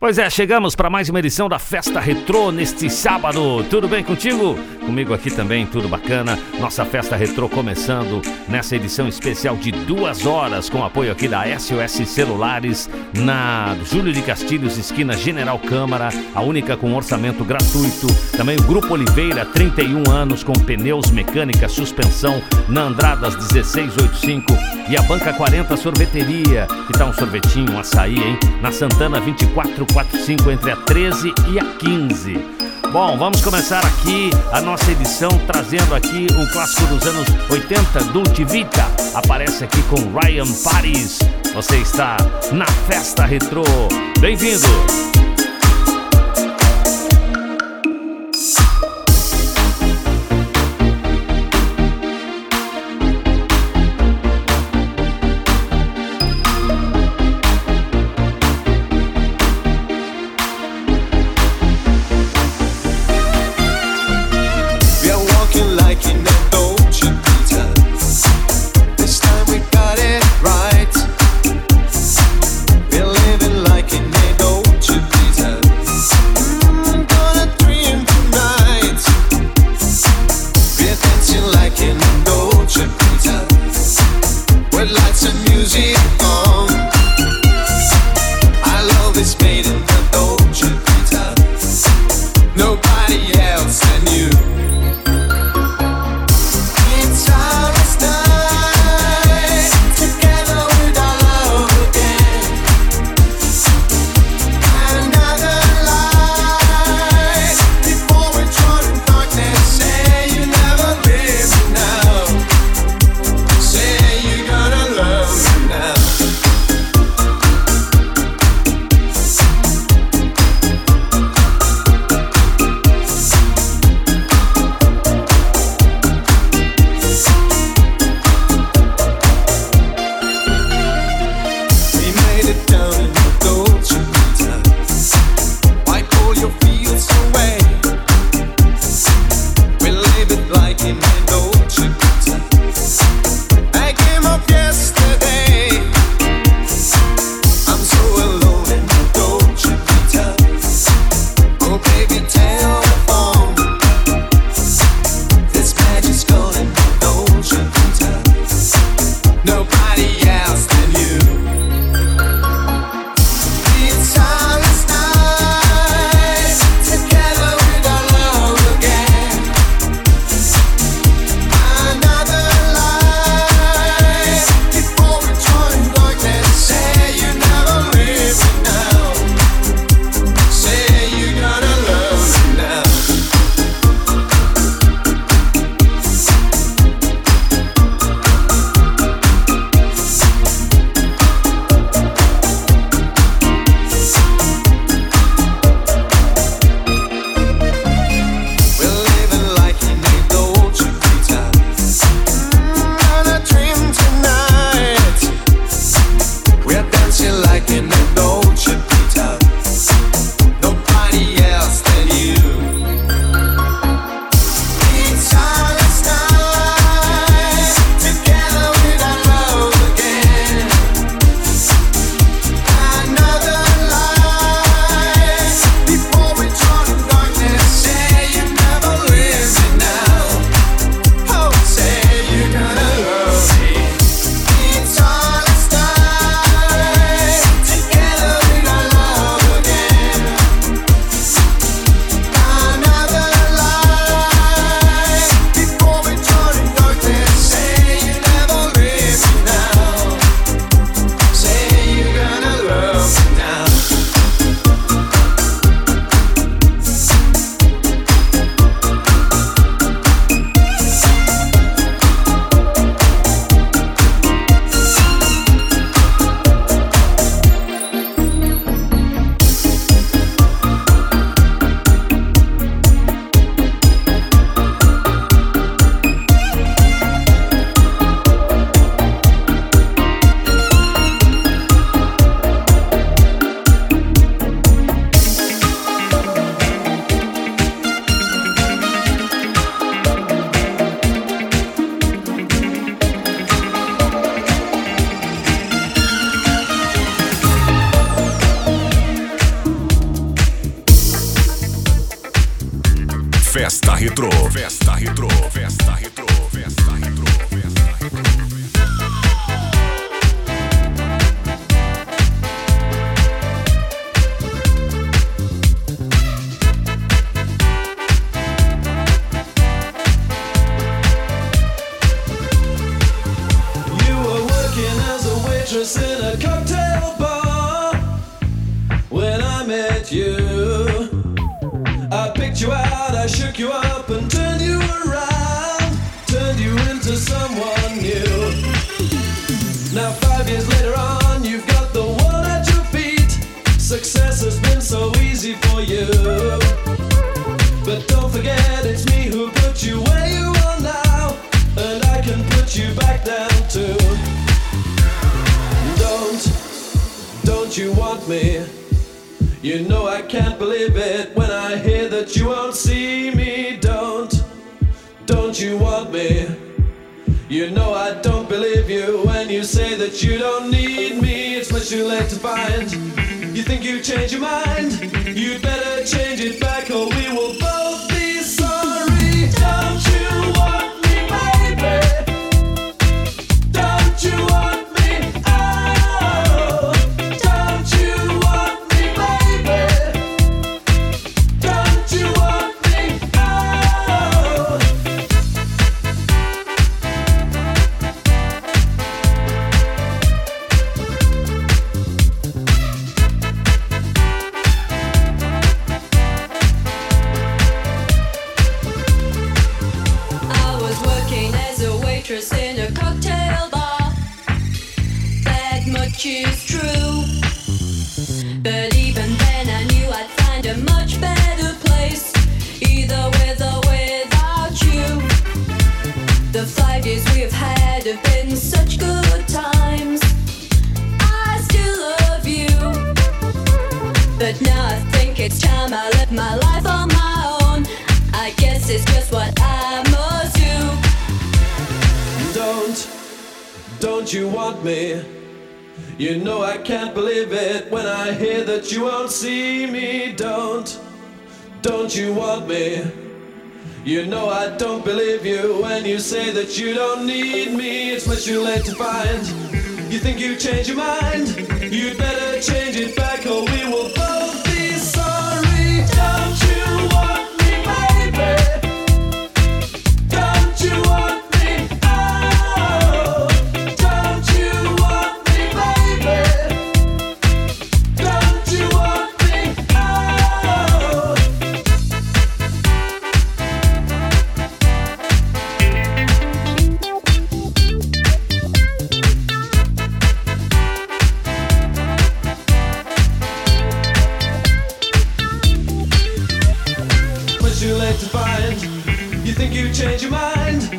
Pois é, chegamos para mais uma edição da Festa Retrô neste sábado. Tudo bem contigo? Comigo aqui também, tudo bacana. Nossa Festa Retrô começando nessa edição especial de duas horas, com apoio aqui da SOS Celulares, na Júlio de Castilhos, esquina General Câmara, a única com orçamento gratuito. Também o Grupo Oliveira, 31 anos, com pneus, mecânica, suspensão, na Andradas 1685. E a Banca 40 Sorveteria, que tá um sorvetinho, um açaí, hein? Na Santana 24 45 entre a 13 e a 15. Bom, vamos começar aqui a nossa edição trazendo aqui um clássico dos anos 80, Dolce Vita. Aparece aqui com Ryan Paris. Você está na Festa Retrô. Bem-vindo! you want me. You know I can't believe it when I hear that you won't see me. Don't, don't you want me? You know I don't believe you when you say that you don't need me. It's much too late to find. You think you've changed your mind? You'd better change it back or we will. want me. You know I can't believe it when I hear that you won't see me. Don't, don't you want me? You know I don't believe you when you say that you don't need me. It's much too late to find. You think you changed your mind? You'd better change it back or we will. think you change your mind.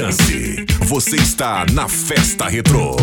dance. Você está na Festa Retrô.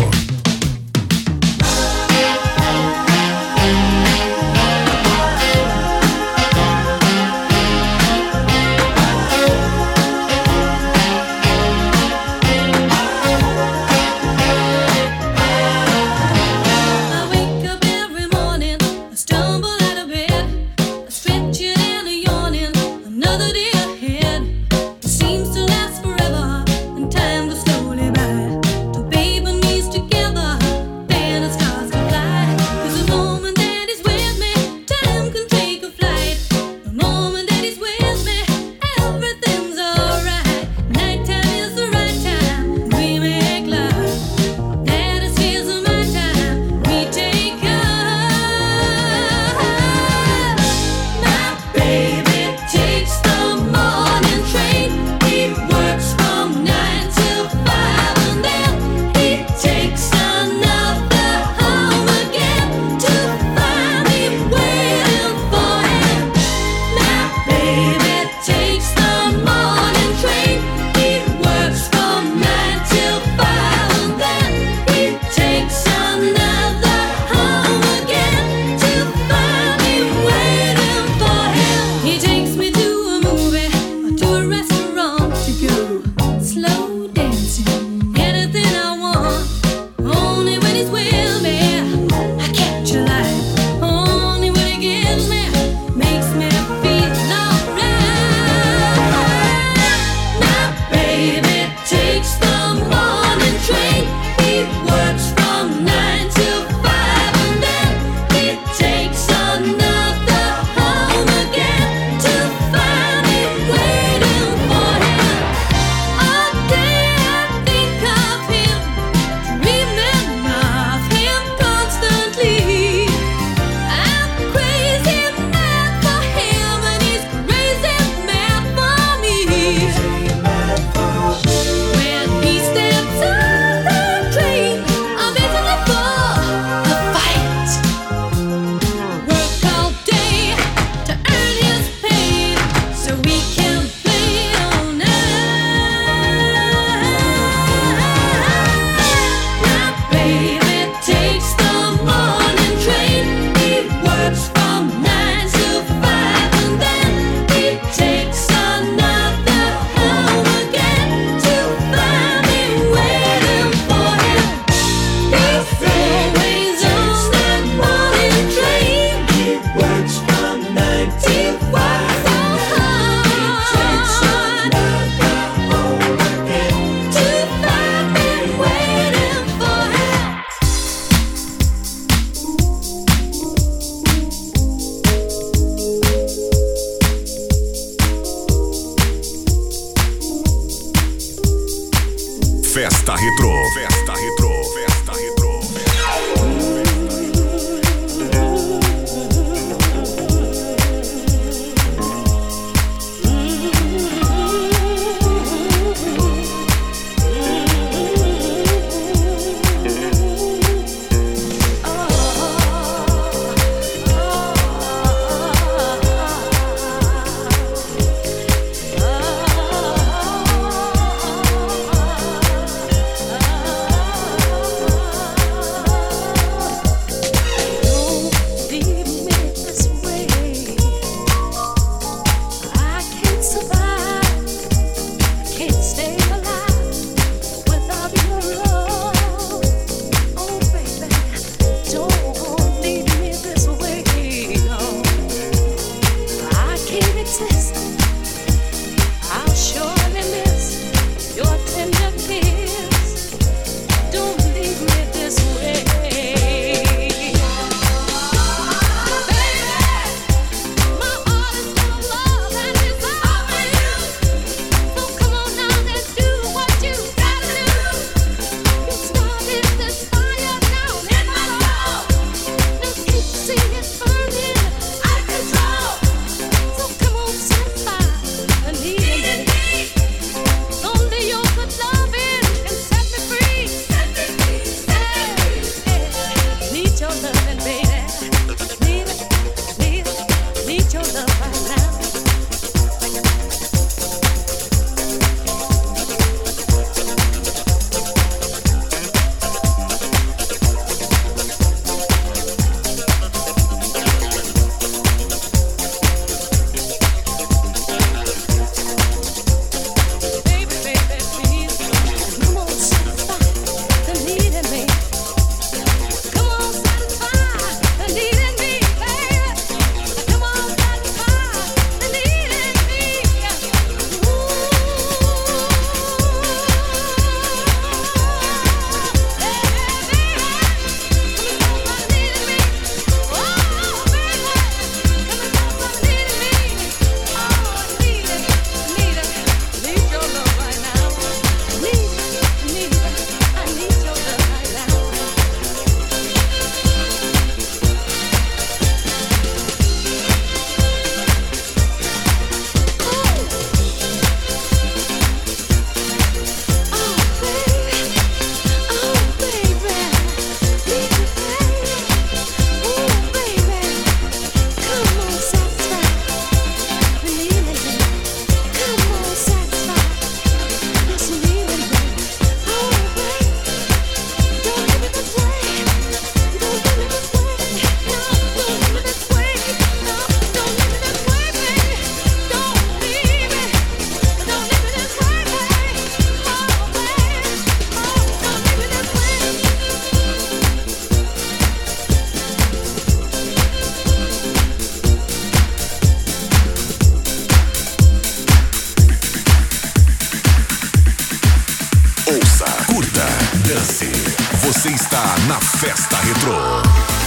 Na Festa Retrô.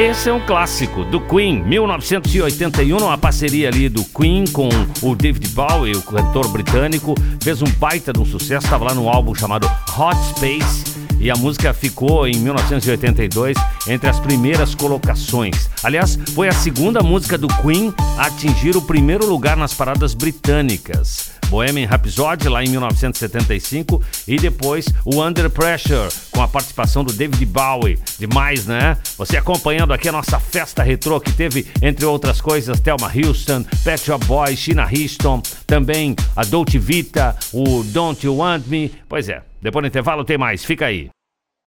Esse é um clássico do Queen, 1981, uma parceria ali do Queen com o David Bowie, o cantor britânico, fez um baita de um sucesso, estava lá no álbum chamado Hot Space e a música ficou em 1982 entre as primeiras colocações. Aliás, foi a segunda música do Queen a atingir o primeiro lugar nas paradas britânicas. Bohemian Rhapsody lá em 1975 e depois o Under Pressure com a participação do David Bowie. Demais, né? Você acompanhando aqui a nossa festa retrô que teve, entre outras coisas, Thelma Houston, Pet Shop Boys, Sheena Houston, também a Dolce Vita, o Don't You Want Me. Pois é, depois do intervalo tem mais, fica aí.